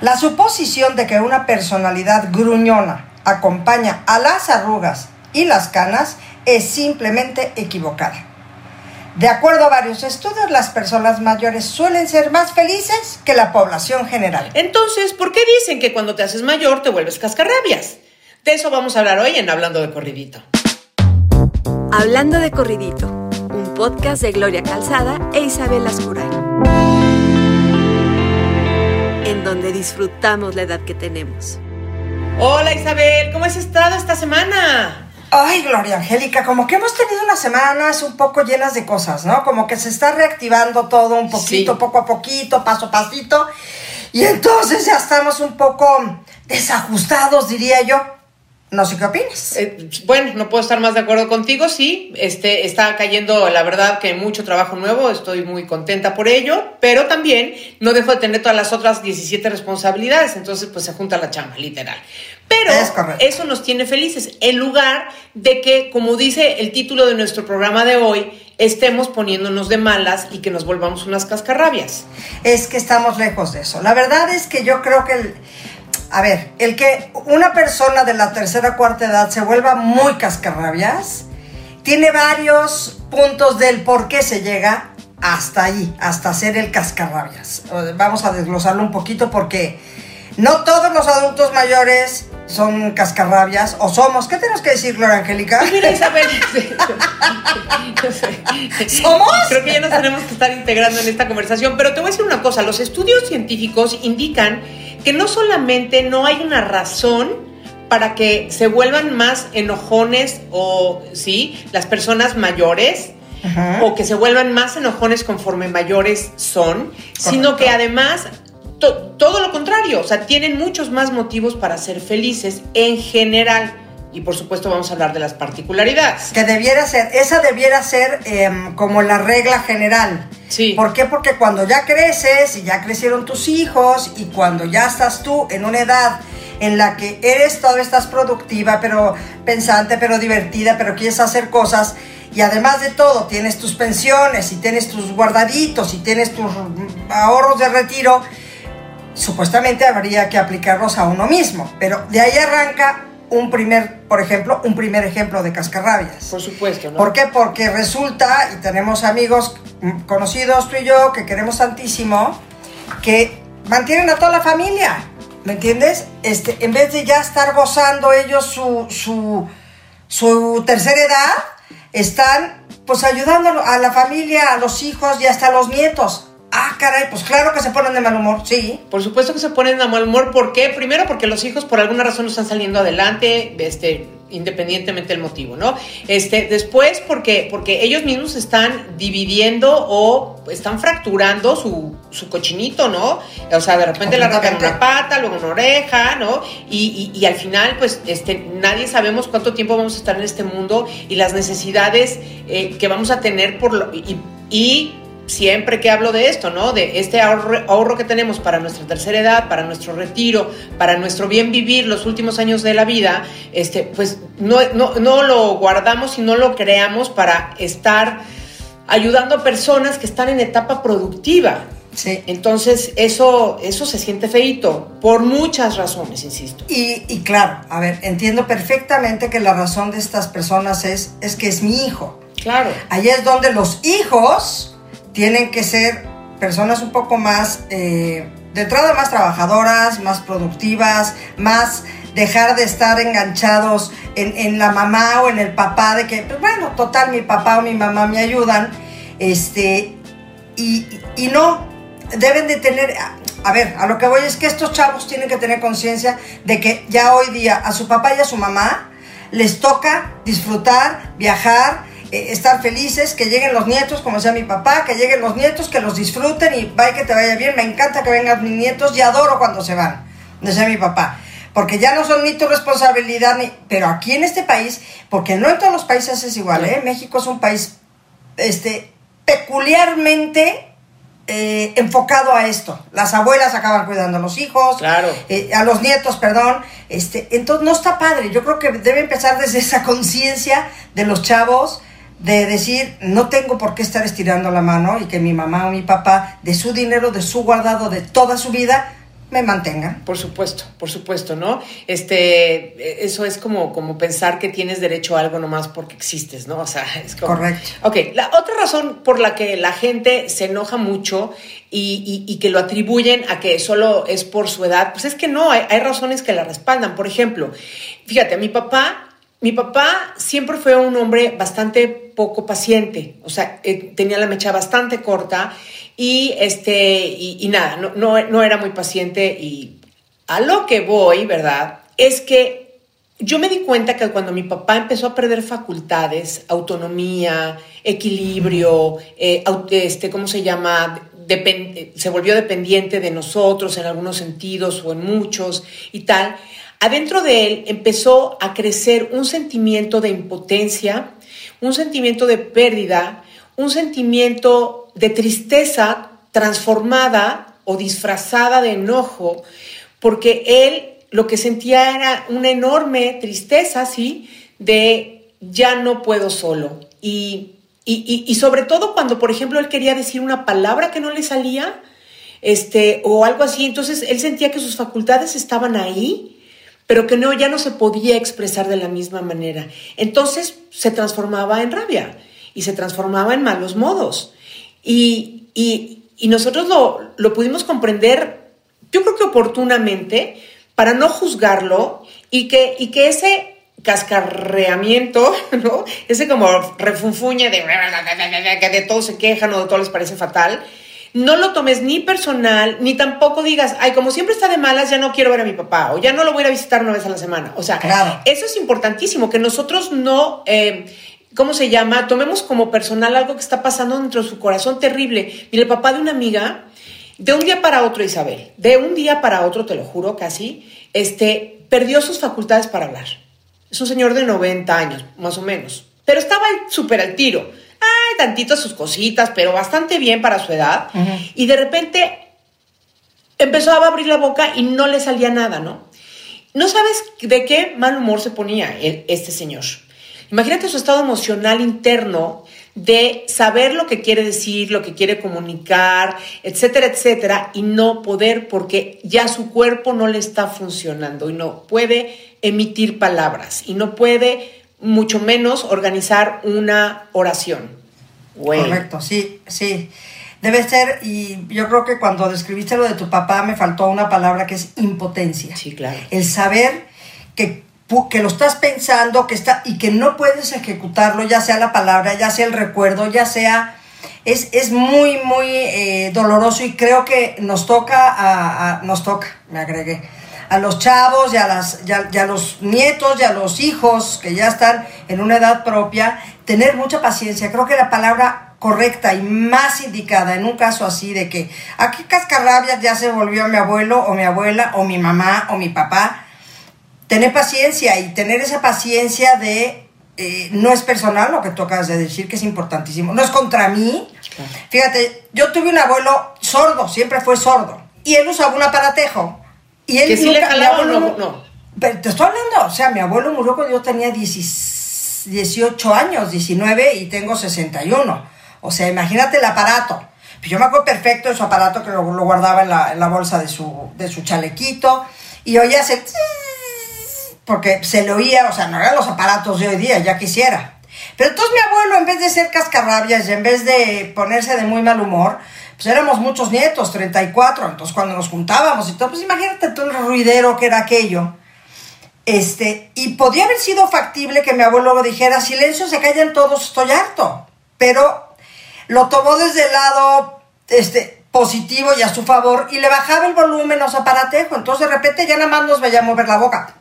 La suposición de que una personalidad gruñona acompaña a las arrugas y las canas es simplemente equivocada. De acuerdo a varios estudios, las personas mayores suelen ser más felices que la población general. Entonces, ¿por qué dicen que cuando te haces mayor te vuelves cascarrabias? De eso vamos a hablar hoy en Hablando de Corridito. Hablando de Corridito, un podcast de Gloria Calzada e Isabel Ascuray donde disfrutamos la edad que tenemos. Hola Isabel, ¿cómo has estado esta semana? Ay, Gloria Angélica, como que hemos tenido unas semanas un poco llenas de cosas, ¿no? Como que se está reactivando todo un poquito, poco a poquito, paso a pasito. Y entonces ya estamos un poco desajustados, diría yo. No sé qué opinas. Eh, bueno, no puedo estar más de acuerdo contigo, sí. Este, está cayendo, la verdad, que mucho trabajo nuevo, estoy muy contenta por ello, pero también no dejo de tener todas las otras 17 responsabilidades, entonces pues se junta la chamba, literal. Pero eso nos tiene felices, en lugar de que, como dice el título de nuestro programa de hoy, estemos poniéndonos de malas y que nos volvamos unas cascarrabias. Es que estamos lejos de eso. La verdad es que yo creo que... El a ver, el que una persona de la tercera o cuarta edad se vuelva muy cascarrabias, tiene varios puntos del por qué se llega hasta ahí, hasta ser el cascarrabias. Vamos a desglosarlo un poquito porque no todos los adultos mayores son cascarrabias o somos. ¿Qué tenemos que decir, Gloria Angélica? Pues mira, Isabel. ¿Somos? Creo que ya nos tenemos que estar integrando en esta conversación. Pero te voy a decir una cosa: los estudios científicos indican que no solamente no hay una razón para que se vuelvan más enojones o, sí, las personas mayores, o que se vuelvan más enojones conforme mayores son, sino que además todo lo contrario, o sea, tienen muchos más motivos para ser felices en general. Y por supuesto vamos a hablar de las particularidades. Que debiera ser, esa debiera ser em, como la regla general. Sí. ¿Por qué? Porque cuando ya creces y ya crecieron tus hijos y cuando ya estás tú en una edad en la que eres todavía estás productiva, pero pensante, pero divertida, pero quieres hacer cosas y además de todo tienes tus pensiones y tienes tus guardaditos y tienes tus ahorros de retiro, supuestamente habría que aplicarlos a uno mismo, pero de ahí arranca un primer, por ejemplo, un primer ejemplo de cascarrabias. Por supuesto, ¿no? ¿Por qué? Porque resulta, y tenemos amigos conocidos tú y yo que queremos tantísimo, que mantienen a toda la familia, ¿me entiendes? Este, en vez de ya estar gozando ellos su, su, su tercera edad, están pues ayudando a la familia, a los hijos y hasta a los nietos. Ah, caray, pues claro que se ponen de mal humor, sí. Por supuesto que se ponen de mal humor. ¿Por qué? Primero porque los hijos por alguna razón no están saliendo adelante, este, independientemente del motivo, ¿no? Este, después porque, porque ellos mismos están dividiendo o están fracturando su, su cochinito, ¿no? O sea, de repente le arrancan una pata, luego una oreja, ¿no? Y, y, al final, pues, este, nadie sabemos cuánto tiempo vamos a estar en este mundo y las necesidades eh, que vamos a tener por lo, y, y siempre que hablo de esto, ¿no? De este ahorro, que tenemos para nuestra tercera edad, para nuestro retiro, para nuestro bien vivir los últimos años de la vida, este, pues no, no, lo guardamos y no lo creamos para estar ayudando a personas que están en etapa productiva. Sí. Entonces, eso, eso se siente feito, por muchas razones, insisto. Y, y, claro, a ver, entiendo perfectamente que la razón de estas personas es, es que es mi hijo. Claro. Ahí es donde los hijos tienen que ser personas un poco más, eh, de entrada más trabajadoras, más productivas, más dejar de estar enganchados en, la mamá o en el papá, de que, pues bueno, total, mi papá o mi mamá me ayudan, este, y, y no, deben de tener, a ver, a lo que voy es que estos chavos tienen que tener conciencia de que ya hoy día a su papá y a su mamá les toca disfrutar, viajar, eh, estar felices, que lleguen los nietos, como decía mi papá, que lleguen los nietos, que los disfruten y vaya que te vaya bien. Me encanta que vengan mis nietos y adoro cuando se van, decía mi papá. Porque ya no son ni tu responsabilidad, ni, pero aquí en este país, porque no en todos los países es igual, ¿eh? México es un país este, peculiarmente eh, enfocado a esto. Las abuelas acaban cuidando a los hijos, claro. Eh, a los nietos, perdón. Este, entonces no está padre. Yo creo que debe empezar desde esa conciencia de los chavos de decir, no tengo por qué estar estirando la mano y que mi mamá o mi papá, de su dinero, de su guardado, de toda su vida, me mantengan. Por supuesto, por supuesto, ¿no? Este, eso es como, como pensar que tienes derecho a algo nomás porque existes, ¿no? O sea, es como... Correcto. Ok, la otra razón por la que la gente se enoja mucho y, y, que lo atribuyen a que solo es por su edad, pues es que no, hay, hay razones que la respaldan. Por ejemplo, fíjate, mi papá mi papá siempre fue un hombre bastante poco paciente, o sea, eh, tenía la mecha bastante corta y, este, y, nada, no, no, era muy paciente y a lo que voy, ¿verdad? Es que yo me di cuenta que cuando mi papá empezó a perder facultades, autonomía, equilibrio, eh, este, ¿cómo se llama? se volvió dependiente de nosotros en algunos sentidos o en muchos y tal, adentro de él empezó a crecer un sentimiento de impotencia, un sentimiento de pérdida, un sentimiento de tristeza transformada o disfrazada de enojo, porque él lo que sentía era una enorme tristeza, ¿sí? De ya no puedo solo. Y, y, sobre todo cuando, por ejemplo, él quería decir una palabra que no le salía, este, o algo así, entonces él sentía que sus facultades estaban ahí, pero que no, ya no se podía expresar de la misma manera. Entonces se transformaba en rabia y se transformaba en malos modos. Y, y, nosotros lo, lo pudimos comprender, yo creo que oportunamente, para no juzgarlo y que, y que ese cascarreamiento, ¿no? Ese como refunfuña de que de todo se quejan o de todo les parece fatal, no lo tomes ni personal, ni tampoco digas, ay, como siempre está de malas, ya no quiero ver a mi papá o ya no lo voy a visitar una vez a la semana. O sea, eso es importantísimo, que nosotros no, eh, ¿cómo se llama? Tomemos como personal algo que está pasando dentro de su corazón terrible. Mire, el papá de una amiga, de un día para otro, Isabel, de un día para otro, te lo juro casi, este, perdió sus facultades para hablar. Es un señor de 90 años, más o menos. Pero estaba súper al tiro tantito sus cositas, pero bastante bien para su edad. Y de repente empezó a abrir la boca y no le salía nada, ¿no? No sabes de qué mal humor se ponía este señor. Imagínate su estado emocional interno de saber lo que quiere decir, lo que quiere comunicar, etcétera, etcétera, y no poder porque ya su cuerpo no le está funcionando y no puede emitir palabras y no puede mucho menos organizar una oración. Correcto, sí, sí. Debe ser, y yo creo que cuando describiste lo de tu papá me faltó una palabra que es impotencia. Sí, claro. El saber que, que lo estás pensando que está, y que no puedes ejecutarlo, ya sea la palabra, ya sea el recuerdo, ya sea... Es, es muy, muy eh, doloroso y creo que nos toca, a, nos toca, me agregué, a los chavos y a, las, ya, los nietos y a los hijos que ya están en una edad propia, tener mucha paciencia. Creo que la palabra correcta y más indicada en un caso así de que aquí cascarrabias ya se volvió mi abuelo o mi abuela o mi mamá o mi papá, tener paciencia y tener esa paciencia de eh, no es personal lo que tú acabas de decir, que es importantísimo, no es contra mí. Fíjate, yo tuve un abuelo sordo, siempre fue sordo, y él usaba un aparatejo y él ¿Que sí le jalaba o no? no? Pero te estoy hablando, o sea, mi abuelo murió cuando yo tenía 18 años, 19 y tengo 61. O sea, imagínate el aparato. Yo me acuerdo perfecto de su aparato que lo, guardaba en la, bolsa de su, de su chalequito y oía ese... Porque se le oía, o sea, no eran los aparatos de hoy día, ya quisiera. Pero entonces mi abuelo, en vez de ser cascarrabias y en vez de ponerse de muy mal humor, pues éramos muchos nietos, 34, entonces cuando nos juntábamos y todo, pues imagínate todo el ruidero que era aquello. Este, y podía haber sido factible que mi abuelo dijera, silencio, se callan todos, estoy harto. Pero lo tomó desde el lado este, positivo y a su favor y le bajaba el volumen los aparatejo. Entonces de repente ya nada más nos veía mover la boca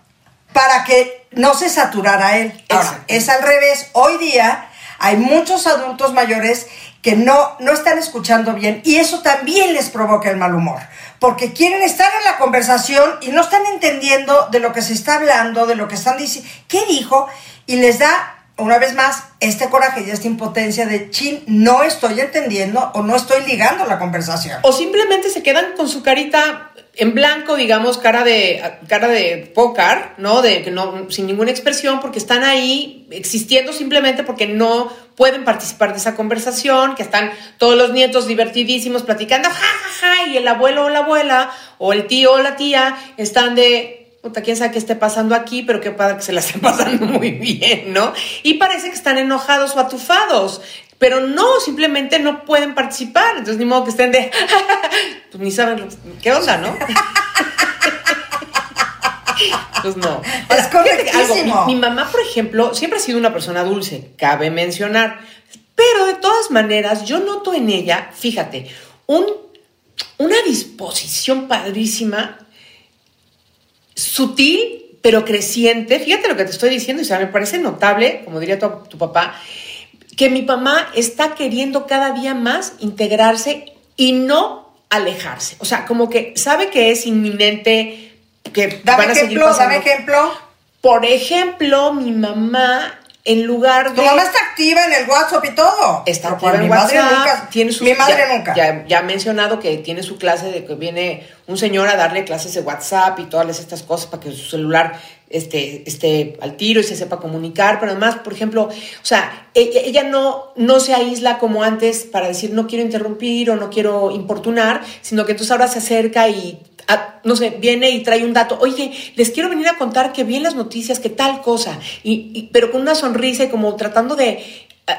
para que no se saturara él. Ahora, es al revés. Hoy día hay muchos adultos mayores que no, no están escuchando bien y eso también les provoca el mal humor, porque quieren estar en la conversación y no están entendiendo de lo que se está hablando, de lo que están diciendo, qué dijo, y les da una vez más, este coraje y esta impotencia de chin, no estoy entendiendo o no estoy ligando la conversación. O simplemente se quedan con su carita en blanco, digamos, cara de cara de pócar, ¿no? De que no sin ninguna expresión porque están ahí existiendo simplemente porque no pueden participar de esa conversación, que están todos los nietos divertidísimos platicando, ja, ja, ja, y el abuelo o la abuela o el tío o la tía están de puta, quién sabe qué esté pasando aquí, pero qué padre que se la estén pasando muy bien, ¿no? Y parece que están enojados o atufados, pero no, simplemente no pueden participar, entonces ni modo que estén de, pues ni saben qué onda, ¿no? Pues no. es correctísimo. mi, mi mamá, por ejemplo, siempre ha sido una persona dulce, cabe mencionar, pero de todas maneras yo noto en ella, fíjate, un, una disposición padrísima sutil, pero creciente. Fíjate lo que te estoy diciendo, y sea, me parece notable, como diría tu, papá, que mi mamá está queriendo cada día más integrarse y no alejarse. O sea, como que sabe que es inminente que dame van a ejemplo, seguir Dame ejemplo. Por ejemplo, mi mamá en lugar de... Tu mamá está activa en el WhatsApp y todo. Está activa en WhatsApp. Madre nunca, tiene su, mi madre nunca. Ya, ya, ha mencionado que tiene su clase de que viene un señor a darle clases de WhatsApp y todas estas cosas para que su celular esté, esté al tiro y se sepa comunicar. Pero además, por ejemplo, o sea, ella, ella no, no se aísla como antes para decir no quiero interrumpir o no quiero importunar, sino que entonces ahora se acerca y no sé, viene y trae un dato, oye, les quiero venir a contar que vi en las noticias que tal cosa, y, pero con una sonrisa y como tratando de eh,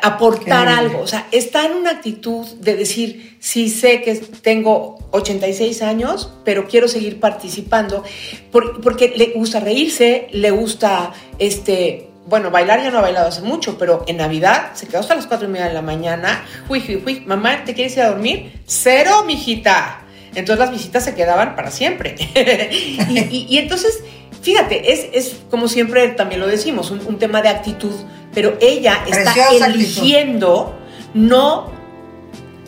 aportar algo, o sea, está en una actitud de decir, sí sé que tengo 86 años, pero quiero seguir participando, porque le gusta reírse, le gusta, este, bueno, bailar ya no ha bailado hace mucho, pero en Navidad se quedó hasta las 4 y media de la mañana, uy, uy, uy, mamá, ¿te quieres ir a dormir? Cero, mijita. Entonces las visitas se quedaban para siempre. y, entonces, fíjate, es, es, como siempre también lo decimos, un, tema de actitud, pero ella está eligiendo no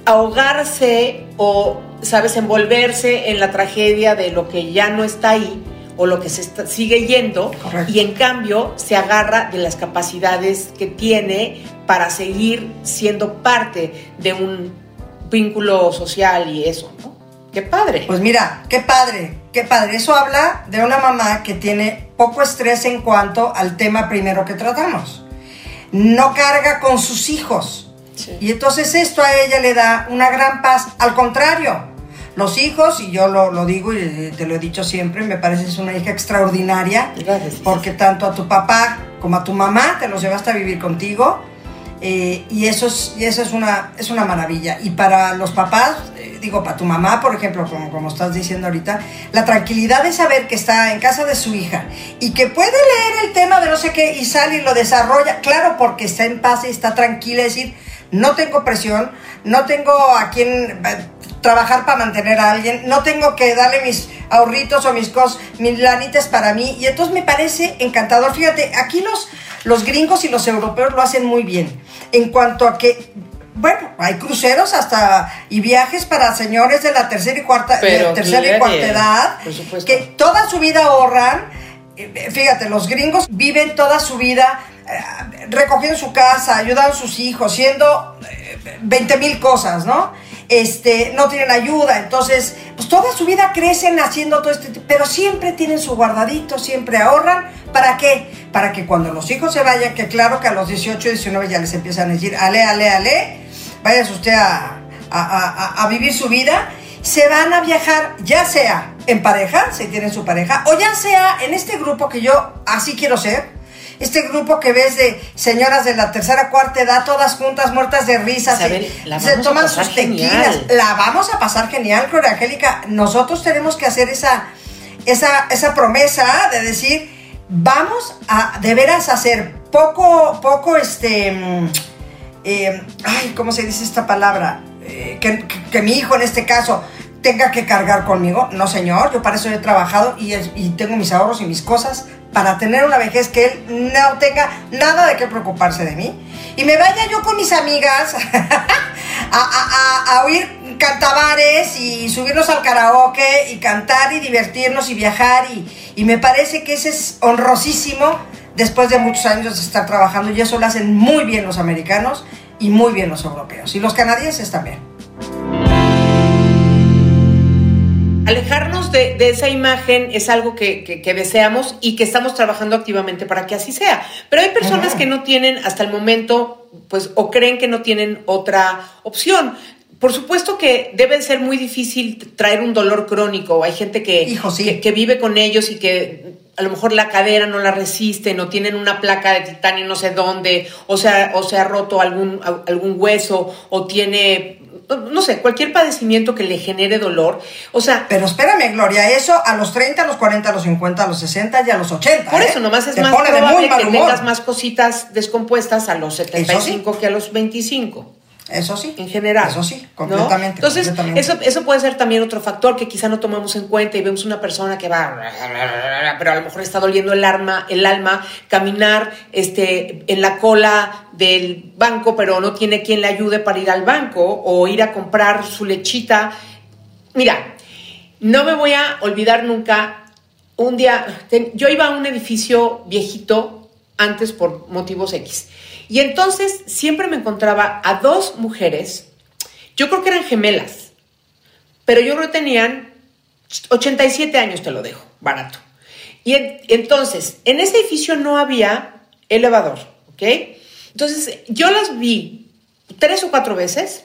ahogarse o, sabes, envolverse en la tragedia de lo que ya no está ahí o lo que se sigue yendo y en cambio se agarra de las capacidades que tiene para seguir siendo parte de un vínculo social y eso, ¿no? Qué padre. Pues mira, qué padre, qué padre. Eso habla de una mamá que tiene poco estrés en cuanto al tema primero que tratamos. No carga con sus hijos. Y entonces esto a ella le da una gran paz. Al contrario, los hijos, y yo lo, digo y te lo he dicho siempre, me parece es una hija extraordinaria. Gracias. Porque tanto a tu papá como a tu mamá te los llevaste a vivir contigo. Eh, y eso, es, y eso es, una, es una maravilla. Y para los papás, digo, para tu mamá, por ejemplo, como, como estás diciendo ahorita, la tranquilidad de saber que está en casa de su hija y que puede leer el tema de no sé qué y sale y lo desarrolla, claro, porque está en paz y está tranquila, es decir, no tengo presión, no tengo a quien eh, trabajar para mantener a alguien, no tengo que darle mis ahorritos o mis cosas, mis lanitas para mí, y entonces me parece encantador. Fíjate, aquí los, los gringos y los europeos lo hacen muy bien, en cuanto a que bueno, hay cruceros hasta y viajes para señores de la tercera y cuarta, tercera y cuarta edad que toda su vida ahorran. Eh, fíjate, los gringos viven toda su vida eh, recogiendo su casa, ayudando a sus hijos, siendo 20 eh, mil cosas, ¿no? Este, no tienen ayuda, entonces, pues toda su vida crecen haciendo todo este, pero siempre tienen su guardadito, siempre ahorran, ¿para qué? Para que cuando los hijos se vayan, que claro que a los 18, 19 ya les empiezan a decir, ale, ale, ale, váyase usted a, a, a, vivir su vida, se van a viajar, ya sea en pareja, si tienen su pareja, o ya sea en este grupo que yo así quiero ser, este grupo que ves de señoras de la tercera, cuarta edad, todas juntas, muertas de risas, se, toman sus tequilas, la vamos a pasar genial, Gloria Angélica, nosotros tenemos que hacer esa, esa, esa promesa de decir, vamos a de veras hacer poco, poco, este eh, ay, ¿cómo se dice esta palabra? Eh, que, mi hijo en este caso tenga que cargar conmigo. No, señor, yo para eso he trabajado y, tengo mis ahorros y mis cosas para tener una vejez que él no tenga nada de qué preocuparse de mí. Y me vaya yo con mis amigas a, oír cantabares y subirnos al karaoke y cantar y divertirnos y viajar. Y, y me parece que ese es honrosísimo después de muchos años de estar trabajando y eso lo hacen muy bien los americanos y muy bien los europeos y los canadienses también. Alejarnos de, esa imagen es algo que, deseamos y que estamos trabajando activamente para que así sea. Pero hay personas que no tienen hasta el momento, pues, o creen que no tienen otra opción. Por supuesto que debe ser muy difícil traer un dolor crónico. Hay gente que, que, vive con ellos y que a lo mejor la cadera no la resiste, no tienen una placa de titanio no sé dónde, o sea, o se ha roto algún, algún hueso, o tiene no sé, cualquier padecimiento que le genere dolor. O sea. Pero espérame, Gloria, eso a los 30, a los 40, a los 50, a los 60 y a los 80. Por eso, ¿eh? nomás es más probable que tengas más cositas descompuestas a los 75 que a los 25. Eso sí. En general. Eso sí, completamente. Entonces, Eso, eso puede ser también otro factor que quizá no tomamos en cuenta y vemos una persona que va, pero a lo mejor está doliendo el alma, el alma, caminar este, en la cola del banco, pero no tiene quien le ayude para ir al banco o ir a comprar su lechita. Mira, no me voy a olvidar nunca. Un día, yo iba a un edificio viejito antes por motivos X. Y entonces siempre me encontraba a dos mujeres, yo creo que eran gemelas, pero yo creo que tenían 87 años, te lo dejo, barato. Y entonces, en ese edificio no había elevador, ¿ok? Entonces, yo las vi tres o cuatro veces,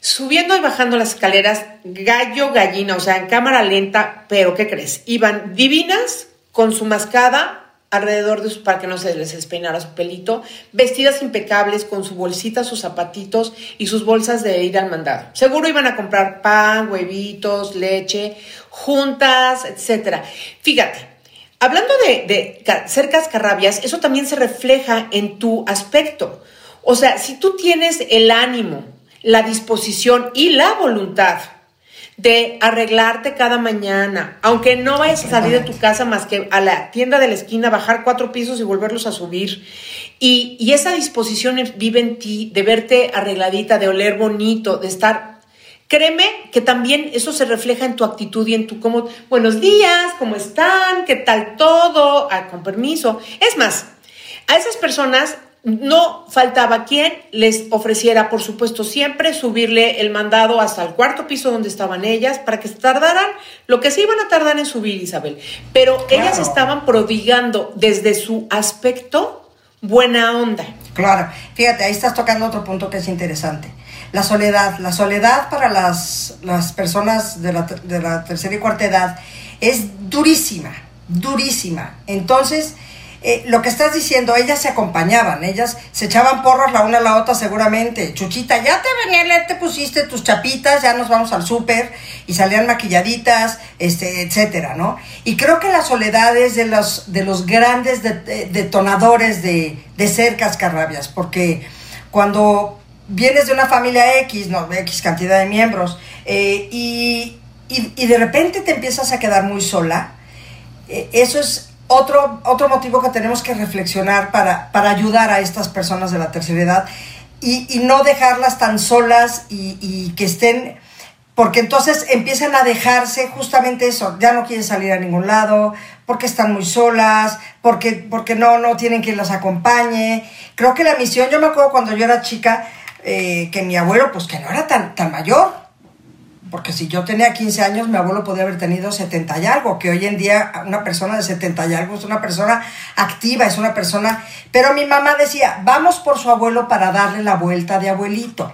subiendo y bajando las escaleras, gallo, gallina, o sea, en cámara lenta, pero ¿qué crees? Iban divinas, con su mascada, alrededor de su, para que no se les despeinara su pelito, vestidas impecables con su bolsita, sus zapatitos y sus bolsas de ir al mandado. Seguro iban a comprar pan, huevitos, leche, juntas, etcétera. Fíjate, hablando de, de ser cascarrabias, eso también se refleja en tu aspecto. O sea, si tú tienes el ánimo, la disposición y la voluntad de arreglarte cada mañana, aunque no vayas a salir de tu casa más que a la tienda de la esquina, bajar cuatro pisos y volverlos a subir. Y, y esa disposición vive en ti, de verte arregladita, de oler bonito, de estar... Créeme que también eso se refleja en tu actitud y en tu cómo, buenos días, ¿cómo están? ¿Qué tal todo? Ah, con permiso. Es más, a esas personas no faltaba quien les ofreciera, por supuesto, siempre subirle el mandado hasta el cuarto piso donde estaban ellas para que se tardaran lo que se iban a tardar en subir, Isabel. Pero ellas estaban prodigando desde su aspecto buena onda. Claro, fíjate, ahí estás tocando otro punto que es interesante. La soledad, la soledad para las, las personas de la, de la tercera y cuarta edad es durísima, durísima. Entonces, eh, lo que estás diciendo, ellas se acompañaban, ellas se echaban porras la una a la otra seguramente. Chuchita, ya te venía, te pusiste tus chapitas, ya nos vamos al súper y salían maquilladitas, este, etcétera, ¿no? Y creo que la soledad es de los, de los grandes detonadores de, de ser cascarrabias, porque cuando vienes de una familia X, no, X cantidad de miembros, eh, y, y, de repente te empiezas a quedar muy sola, eh, eso es otro, otro motivo que tenemos que reflexionar para, para ayudar a estas personas de la tercera edad y, no dejarlas tan solas y, que estén, porque entonces empiezan a dejarse justamente eso, ya no quieren salir a ningún lado, porque están muy solas, porque, porque no, no tienen quien las acompañe. Creo que la misión, yo me acuerdo cuando yo era chica, eh, que mi abuelo, pues que no era tan, tan mayor, porque si yo tenía 15 años, mi abuelo podía haber tenido 70 y algo, que hoy en día una persona de 70 y algo es una persona activa, es una persona... Pero mi mamá decía, vamos por su abuelo para darle la vuelta de abuelito.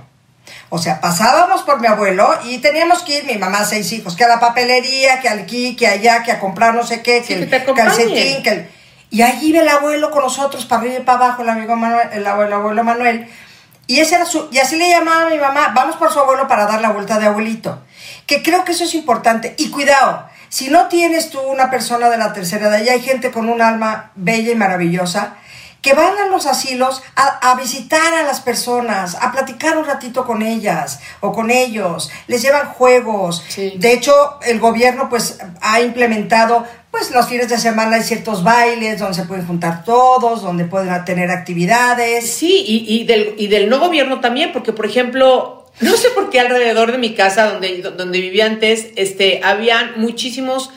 O sea, pasábamos por mi abuelo y teníamos que ir, mi mamá, seis hijos, que a la papelería, que al aquí, que allá, que a comprar no sé qué, que, el calcetín, que Y allí iba el abuelo con nosotros, para arriba y para abajo, el amigo Manuel, el abuelo, el abuelo Manuel, y, ese era su, y así le llamaba a mi mamá, vamos por su abuelo para dar la vuelta de abuelito. Que creo que eso es importante. Y cuidado, si no tienes tú una persona de la tercera edad, y hay gente con un alma bella y maravillosa, que van a los asilos a, visitar a las personas, a platicar un ratito con ellas o con ellos, les llevan juegos. De hecho, el gobierno pues ha implementado pues los fines de semana hay ciertos bailes donde se pueden juntar todos, donde pueden tener actividades. Sí, y, del, y del no gobierno también, porque por ejemplo, no sé por qué alrededor de mi casa donde, donde vivía antes, este, habían muchísimos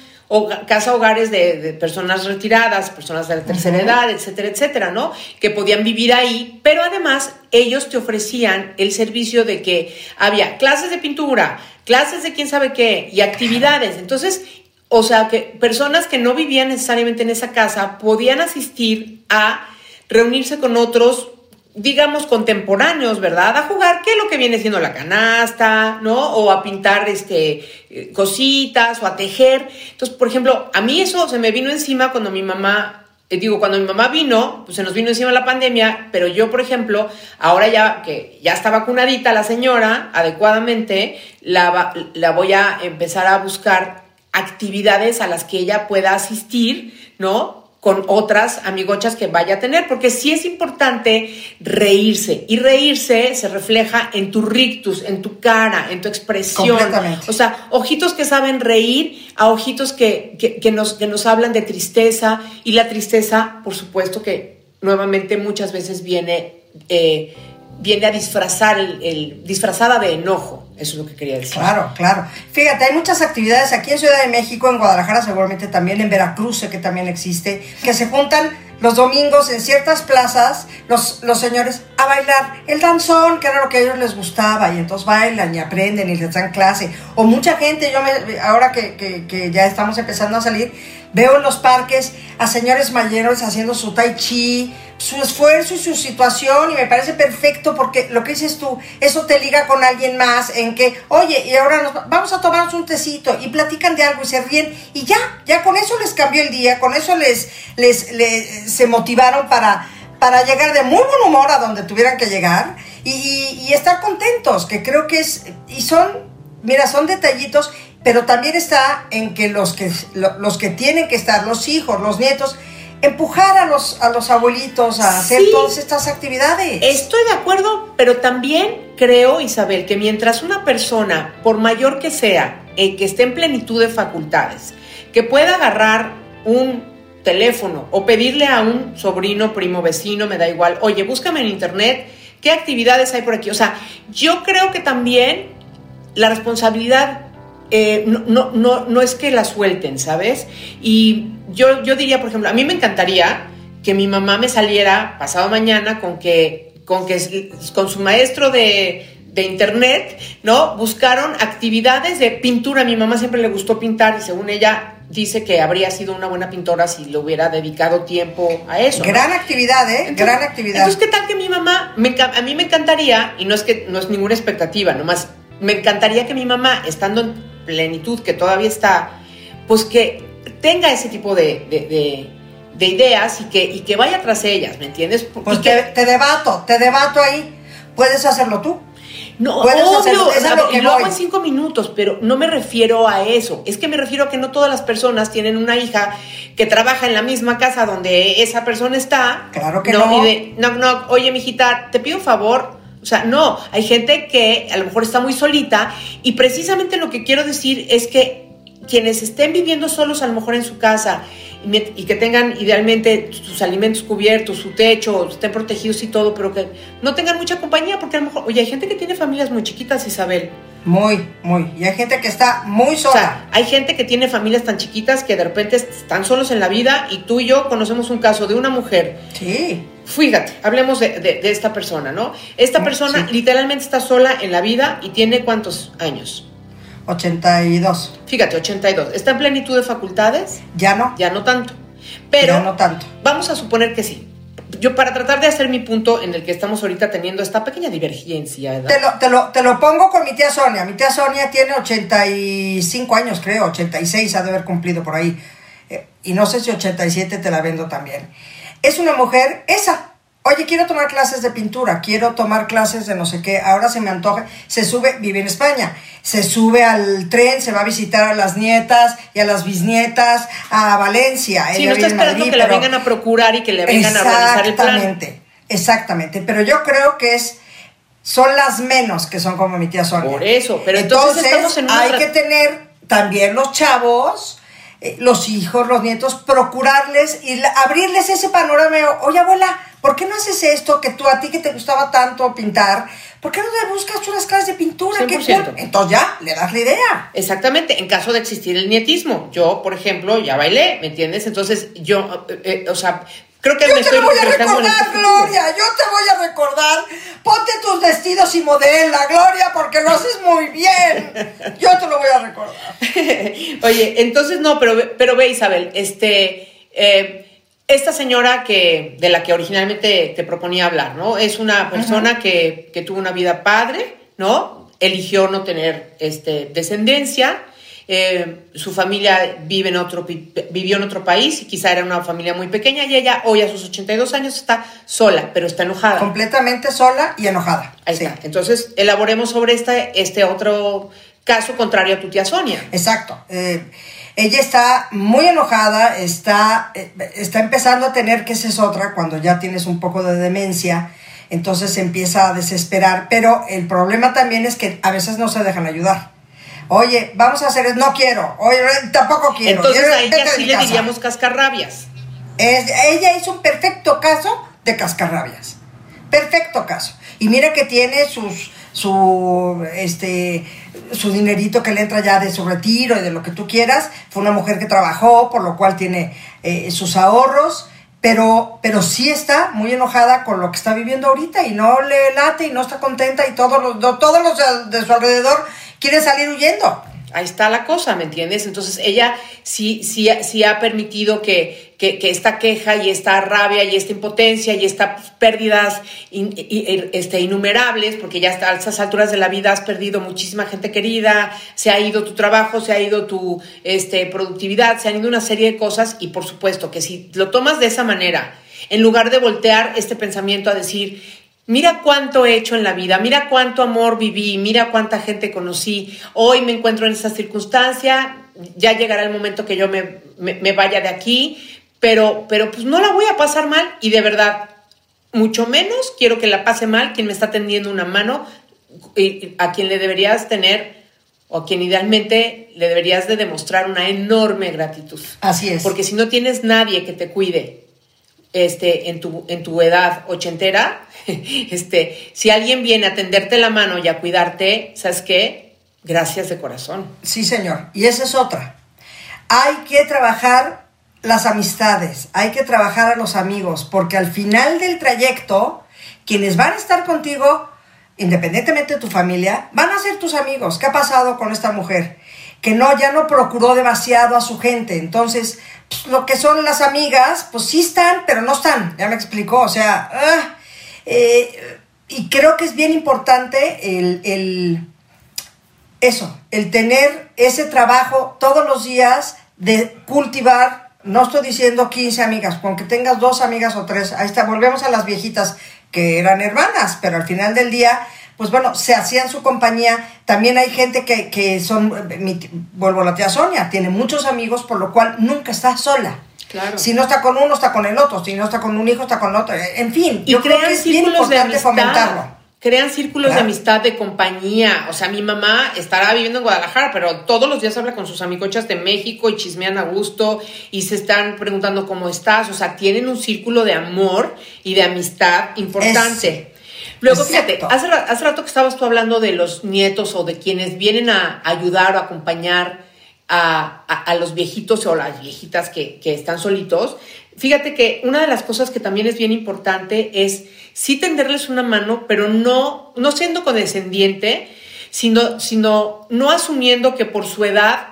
casa hogares de, personas retiradas, personas de la tercera edad, etcétera, etcétera, ¿no? Que podían vivir ahí, pero además ellos te ofrecían el servicio de que había clases de pintura, clases de quién sabe qué y actividades. Entonces, o sea, que personas que no vivían necesariamente en esa casa podían asistir a reunirse con otros digamos, contemporáneos, ¿verdad? A jugar, ¿qué es lo que viene siendo la canasta, ¿no? O a pintar este, eh, cositas o a tejer. Entonces, por ejemplo, a mí eso se me vino encima cuando mi mamá, eh, digo, cuando mi mamá vino, pues se nos vino encima la pandemia, pero yo, por ejemplo, ahora ya que ya está vacunadita la señora adecuadamente, la, la voy a empezar a buscar actividades a las que ella pueda asistir, ¿no? Con otras amigochas que vaya a tener, porque sí es importante reírse y reírse se refleja en tu rictus, en tu cara, en tu expresión. O sea, ojitos que saben reír a ojitos que, que, nos, que nos hablan de tristeza y la tristeza, por supuesto que nuevamente muchas veces viene, eh, viene a disfrazar el disfrazada de enojo. Eso es lo que quería decir. Claro, claro. Fíjate, hay muchas actividades aquí en Ciudad de México, en Guadalajara seguramente también, en Veracruz que también existe, que se juntan los domingos en ciertas plazas los, los señores a bailar el danzón, que era lo que a ellos les gustaba, y entonces bailan y aprenden y les dan clase. O mucha gente, yo me, ahora que, que, que ya estamos empezando a salir, veo en los parques a señores mayores haciendo su tai chi, su esfuerzo y su situación y me parece perfecto porque lo que dices tú, eso te liga con alguien más en que, oye, y ahora nos, vamos a tomarnos un tecito y platican de algo y se ríen y ya, ya con eso les cambió el día, con eso les, les, se motivaron para, para llegar de muy buen humor a donde tuvieran que llegar y, y estar contentos, que creo que es, y son, mira, son detallitos, pero también está en que los que, los que tienen que estar, los hijos, los nietos, empujar a los, a los abuelitos a hacer todas estas actividades. Estoy de acuerdo, pero también creo, Isabel, que mientras una persona, por mayor que sea, eh, que esté en plenitud de facultades, que pueda agarrar un teléfono o pedirle a un sobrino, primo, vecino, me da igual, oye, búscame en internet qué actividades hay por aquí. O sea, yo creo que también la responsabilidad eh, no, no, no, no es que la suelten, ¿sabes? Y yo, yo diría, por ejemplo, a mí me encantaría que mi mamá me saliera pasado mañana con que, con que con su maestro de, de internet, ¿no? Buscaron actividades de pintura. A mi mamá siempre le gustó pintar y según ella dice que habría sido una buena pintora si le hubiera dedicado tiempo a eso. Gran actividad, ¿eh? Gran actividad. Entonces, ¿qué tal que mi mamá, a mí me encantaría, y no es que no es ninguna expectativa, nomás, me encantaría que mi mamá, estando en plenitud, que todavía está, pues que tenga ese tipo de, ideas y que, y que vaya tras ellas, ¿me entiendes? Pues te, te, debato, te debato ahí. ¿Puedes hacerlo tú? No, obvio, y lo hago en cinco minutos, pero no me refiero a eso. Es que me refiero a que no todas las personas tienen una hija que trabaja en la misma casa donde esa persona está. Claro que no. no, no, oye, mijita, te pido un favor. O sea, no, hay gente que a lo mejor está muy solita y precisamente lo que quiero decir es que quienes estén viviendo solos a lo mejor en su casa y, que tengan idealmente sus alimentos cubiertos, su techo, estén protegidos y todo, pero que no tengan mucha compañía, porque a lo mejor, oye, hay gente que tiene familias muy chiquitas, Isabel. Muy, muy. Y hay gente que está muy sola. O sea, hay gente que tiene familias tan chiquitas que de repente están solos en la vida y tú y yo conocemos un caso de una mujer. Sí. Fíjate, hablemos de, esta persona, ¿no? Esta persona literalmente está sola en la vida y tiene cuántos años? 82. Fíjate, 82. ¿Está en plenitud de facultades? Ya no. Ya no tanto. Pero ya no tanto. Vamos a suponer que sí. Yo para tratar de hacer mi punto en el que estamos ahorita teniendo esta pequeña divergencia. Te lo, te, lo, te lo pongo con mi tía Sonia. Mi tía Sonia tiene 85 años, creo, 86 ha de haber cumplido por ahí. Eh, y no sé si 87 te la vendo también. Es una mujer, esa, Oye, quiero tomar clases de pintura, quiero tomar clases de no sé qué, ahora se me antoja, se sube, vive en España, se sube al tren, se va a visitar a las nietas y a las bisnietas a Valencia. Sí, no está esperando que la vengan a procurar y que le vengan a organizar el plan. Exactamente, exactamente, pero yo creo que es, son las menos que son como mi tía Sonia. Por eso, pero entonces, estamos en hay que tener también los chavos eh, los hijos, los nietos, procurarles y abrirles ese panorama. Oye, abuela, ¿por qué no haces esto que tú a ti que te gustaba tanto pintar? ¿Por qué no te buscas unas clases de pintura? ¿Qué 100%. por-?" Entonces ya, le das la idea. Exactamente, en caso de existir el nietismo. Yo, por ejemplo, ya bailé, ¿me entiendes? Entonces, yo, eh, eh, o sea, creo que Yo me te estoy lo voy a recordar, este. Gloria, yo te voy a recordar. Ponte tus vestidos y modela, Gloria, porque lo haces muy bien. Yo te lo voy a recordar. Oye, entonces no, pero, ve- pero ve Isabel, este, eh, esta señora que, de la que originalmente te proponía hablar, ¿no? Es una persona que, que tuvo una vida padre, ¿no? Eligió no tener este, descendencia. Eh, su familia vive en otro, vivió en otro país y quizá era una familia muy pequeña y ella hoy a sus 82 años está sola, pero está enojada. Completamente sola y enojada. Ahí Sí. está. Entonces, elaboremos sobre este, este otro caso contrario a tu tía Sonia. Exacto. Eh, ella está muy enojada, está, eh, está empezando a tener, que esa es otra, cuando ya tienes un poco de demencia, entonces se empieza a desesperar, pero el problema también es que a veces no se dejan ayudar. Oye, vamos a hacer, es- no quiero, oye, tampoco quiero. Entonces Oye, a ella sí le casa. diríamos cascarrabias. Es- ella hizo un perfecto caso de cascarrabias. Perfecto caso. Y mira que tiene sus, su, este, su dinerito que le entra ya de su retiro y de lo que tú quieras. Fue una mujer que trabajó, por lo cual tiene eh, sus ahorros. Pero, pero sí está muy enojada con lo que está viviendo ahorita y no le late y no está contenta y todos los, todos los de su alrededor quieren salir huyendo. Ahí está la cosa, ¿me entiendes? Entonces ella sí, sí, sí ha permitido que, que, esta queja y esta rabia y esta impotencia y estas pérdidas in- i- este, innumerables, porque ya hasta a estas alturas de la vida has perdido muchísima gente querida, se ha ido tu trabajo, se ha ido tu este, productividad, se han ido una serie de cosas y por supuesto que si lo tomas de esa manera, en lugar de voltear este pensamiento a decir, Mira cuánto he hecho en la vida, mira cuánto amor viví, mira cuánta gente conocí. Hoy me encuentro en esta circunstancia, ya llegará el momento que yo me, me- me vaya de aquí, pero, pero pues no la voy a pasar mal y de verdad, mucho menos quiero que la pase mal quien me está tendiendo una mano, y- a quien le deberías tener o a quien idealmente le deberías de demostrar una enorme gratitud. Así es. Porque si no tienes nadie que te cuide este, en, tu, en tu edad ochentera, este, si alguien viene a tenderte la mano y a cuidarte, ¿sabes qué? Gracias de corazón. Sí, señor. Y esa es otra. Hay que trabajar las amistades, hay que trabajar a los amigos, porque al final del trayecto, quienes van a estar contigo, independientemente de tu familia, van a ser tus amigos. ¿Qué ha pasado con esta mujer? Que no, ya no procuró demasiado a su gente. Entonces, lo que son las amigas, pues sí están, pero no están. Ya me explicó. O sea, ah, eh, y creo que es bien importante el- el eso, el tener ese trabajo todos los días de cultivar, no estoy diciendo 15 amigas, con que tengas dos amigas o tres, ahí está, volvemos a las viejitas que eran hermanas, pero al final del día, pues bueno, se hacían su compañía, también hay gente que, que son, eh, mi vuelvo a la tía Sonia, tiene muchos amigos, por lo cual nunca está sola. Claro. Si no está con uno, está con el otro. Si no está con un hijo, está con otro. En fin, Y yo creo crean que es bien círculos de importante fomentarlo. Crean círculos de amistad, de compañía. O sea, mi mamá estará viviendo en Guadalajara, pero todos los días habla con sus amigochas de México y chismean a gusto y se están preguntando cómo estás. O sea, tienen un círculo de amor y de amistad importante. Luego, fíjate, hace rato que estabas tú hablando de los nietos o de quienes vienen a ayudar o acompañar a, a- a los viejitos o las viejitas que, que están solitos. Fíjate que una de las cosas que también es bien importante es sí tenderles una mano, pero no, no siendo condescendiente, sino, sino no asumiendo que por su edad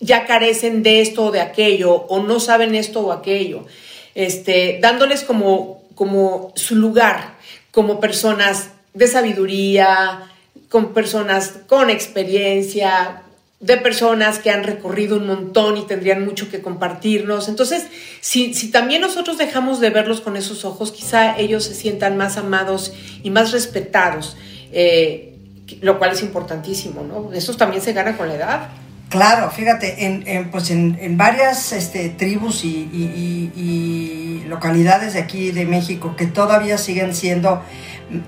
ya carecen de esto o de aquello, o no saben esto o aquello, este, dándoles como, como su lugar, como personas de sabiduría, con personas con experiencia, de personas que han recorrido un montón y tendrían mucho que compartirnos. Entonces, si, también nosotros dejamos de verlos con esos ojos, quizá ellos se sientan más amados y más respetados, eh, lo cual es importantísimo, ¿no? Eso también se gana con la edad. Claro, fíjate, en, pues en, en varias este, tribus y localidades de aquí de México que todavía siguen siendo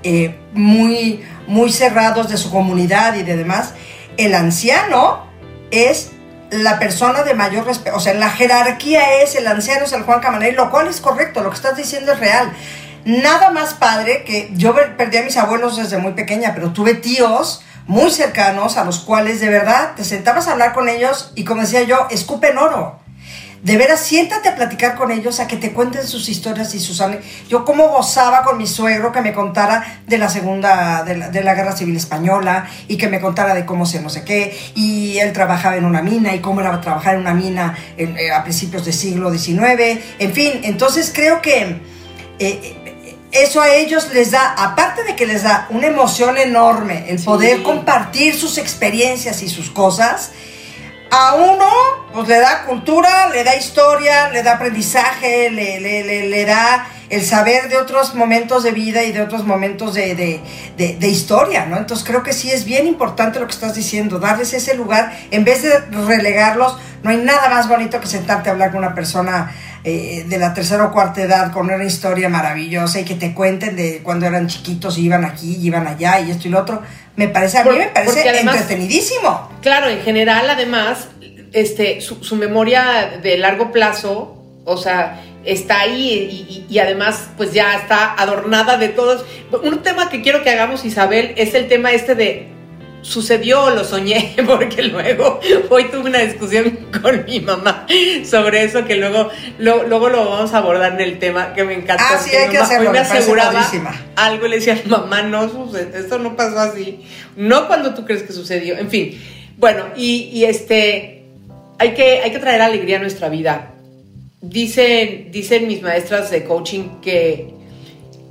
eh, muy, muy cerrados de su comunidad y de demás, el anciano es la persona de mayor respeto, o sea, la jerarquía es el anciano, es el Juan Camaney, lo cual es correcto, lo que estás diciendo es real. Nada más padre que yo perdí a mis abuelos desde muy pequeña, pero tuve tíos muy cercanos a los cuales de verdad te sentabas a hablar con ellos y como decía yo, escupen oro. De veras, siéntate a platicar con ellos, a que te cuenten sus historias y sus... Yo como gozaba con mi suegro que me contara de la segunda, de la, Guerra Civil Española y que me contara de cómo se no sé qué, y él trabajaba en una mina y cómo era trabajar en una mina eh, a principios del siglo XIX, en fin, entonces creo que... Eh, eso a ellos les da, aparte de que les da una emoción enorme, el poder compartir sus experiencias y sus cosas, a uno pues le da cultura, le da historia, le da aprendizaje, le, le, da el saber de otros momentos de vida y de otros momentos de, historia, ¿no? Entonces creo que sí es bien importante lo que estás diciendo, darles ese lugar, en vez de relegarlos, no hay nada más bonito que sentarte a hablar con una persona eh, de la tercera o cuarta edad con una historia maravillosa y que te cuenten de cuando eran chiquitos y iban aquí y iban allá y esto y lo otro. Me parece, a mí me parece entretenidísimo. Claro, en general, además, este, su, memoria de largo plazo, o sea, está ahí y, además pues ya está adornada de todos. Un tema que quiero que hagamos, Isabel, es el tema este de sucedió lo soñé, porque luego hoy tuve una discusión con mi mamá sobre eso, que luego lo, luego lo vamos a abordar en el tema que me encanta. Ah, sí, hay que hacerlo, me, aseguraba algo y le decía, mamá, no sucede, esto no pasó así, no cuando tú crees que sucedió, en fin. Bueno, y, y este, hay que, hay que traer alegría a nuestra vida. Dicen, dicen mis maestras de coaching que,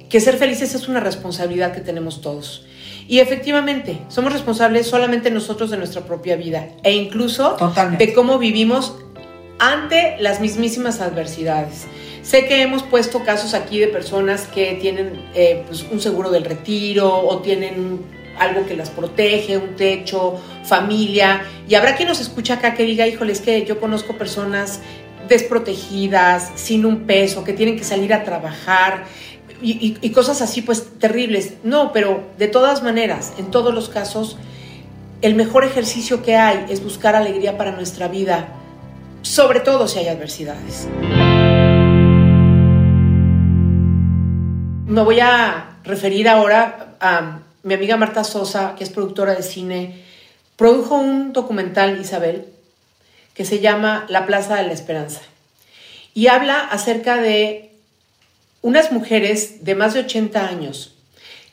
que ser felices es una responsabilidad que tenemos todos. Y efectivamente, somos responsables solamente nosotros de nuestra propia vida e incluso de cómo vivimos ante las mismísimas adversidades. Sé que hemos puesto casos aquí de personas que tienen eh, pues, un seguro del retiro o tienen algo que las protege, un techo, familia. Y habrá quien nos escucha acá que diga, híjole, es que yo conozco personas desprotegidas, sin un peso, que tienen que salir a trabajar y, cosas así, pues terribles. No, pero de todas maneras, en todos los casos, el mejor ejercicio que hay es buscar alegría para nuestra vida, sobre todo si hay adversidades. Me voy a referir ahora a mi amiga Marta Sosa, que es productora de cine, produjo un documental, Isabel, que se llama La Plaza de la Esperanza. Y habla acerca de unas mujeres de más de 80 años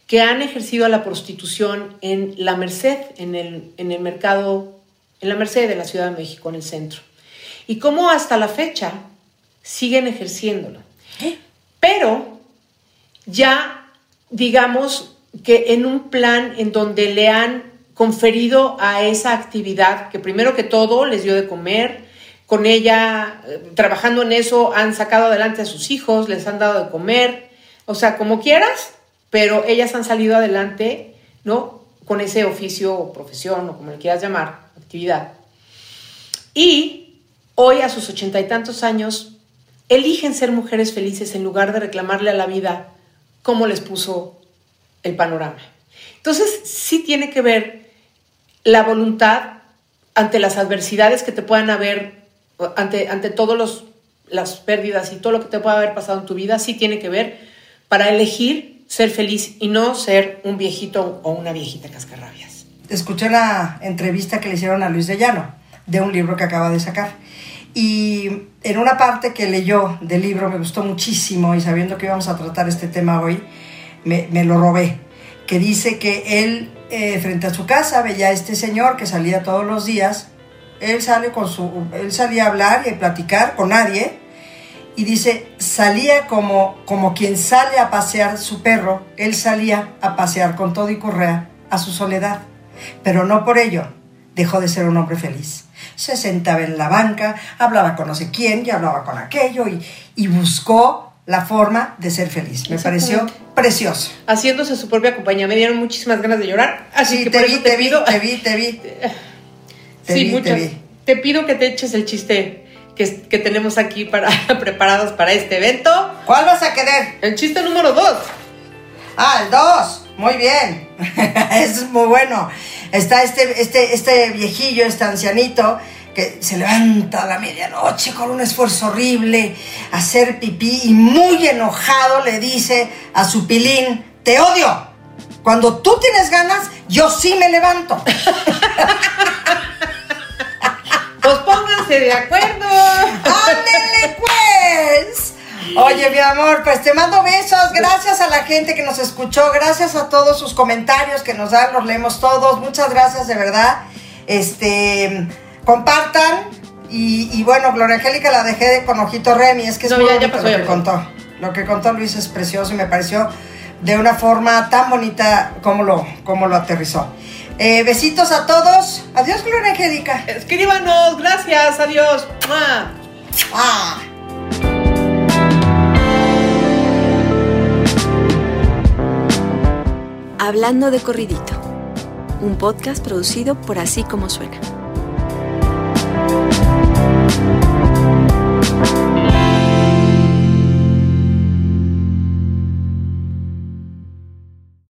que han ejercido la prostitución en la Merced, en el, en el mercado, en la Merced de la Ciudad de México, en el centro. Y cómo hasta la fecha siguen ejerciéndolo. ¿Eh? Pero ya, digamos, que en un plan en donde le han conferido a esa actividad, que primero que todo les dio de comer, con ella, eh, trabajando en eso, han sacado adelante a sus hijos, les han dado de comer, o sea, como quieras, pero ellas han salido adelante, ¿no? Con ese oficio o profesión, o como le quieras llamar, actividad. Y hoy, a sus ochenta y tantos años, eligen ser mujeres felices en lugar de reclamarle a la vida cómo les puso el panorama. Entonces, sí tiene que ver la voluntad ante las adversidades que te puedan haber, ante, ante todas las pérdidas y todo lo que te pueda haber pasado en tu vida, sí tiene que ver para elegir ser feliz y no ser un viejito o una viejita cascarrabias. Escuché la entrevista que le hicieron a Luis de Llano de un libro que acaba de sacar. Y en una parte que leyó del libro me gustó muchísimo y sabiendo que íbamos a tratar este tema hoy, me, lo robé, que dice que él eh, frente a su casa veía a este señor que salía todos los días, él, sale con su, él salía a hablar y a platicar con nadie, y dice, salía como, como quien sale a pasear su perro, él salía a pasear con todo y correa a su soledad, pero no por ello dejó de ser un hombre feliz. Se sentaba en la banca, hablaba con no sé quién y hablaba con aquello y, y buscó la forma de ser feliz. Me pareció precioso. Haciéndose su propia compañía. Me dieron muchísimas ganas de llorar. Así que te, vi, te, pido. Te vi, te vi, te sí, muchas. Te, pido que te eches el chiste que, que tenemos aquí para, preparados para este evento. ¿Cuál vas a querer? El chiste número dos. Ah, el dos. Muy bien. es muy bueno. Está este, este, este viejillo, este ancianito, que se levanta a la medianoche con un esfuerzo horrible a hacer pipí y muy enojado le dice a su pilín, te odio. Cuando tú tienes ganas, yo sí me levanto. Pues pónganse de acuerdo. ¡Ándele pues! Oye, mi amor, pues te mando besos. Gracias a la gente que nos escuchó. Gracias a todos sus comentarios que nos dan. Los leemos todos. Muchas gracias, de verdad. Este, compartan. Y, bueno, Gloria Angélica la dejé con ojito Remy. Es que es No, muy ya- ya pasó, lo ya que pasó. contó. Lo que contó Luis es precioso y me pareció de una forma tan bonita como lo, como lo aterrizó. Eh, besitos a todos. Adiós, Gloria Angélica. Escríbanos, gracias, adiós. ¡Mua! Ah. Hablando de corridito, un podcast producido por Así Como Suena.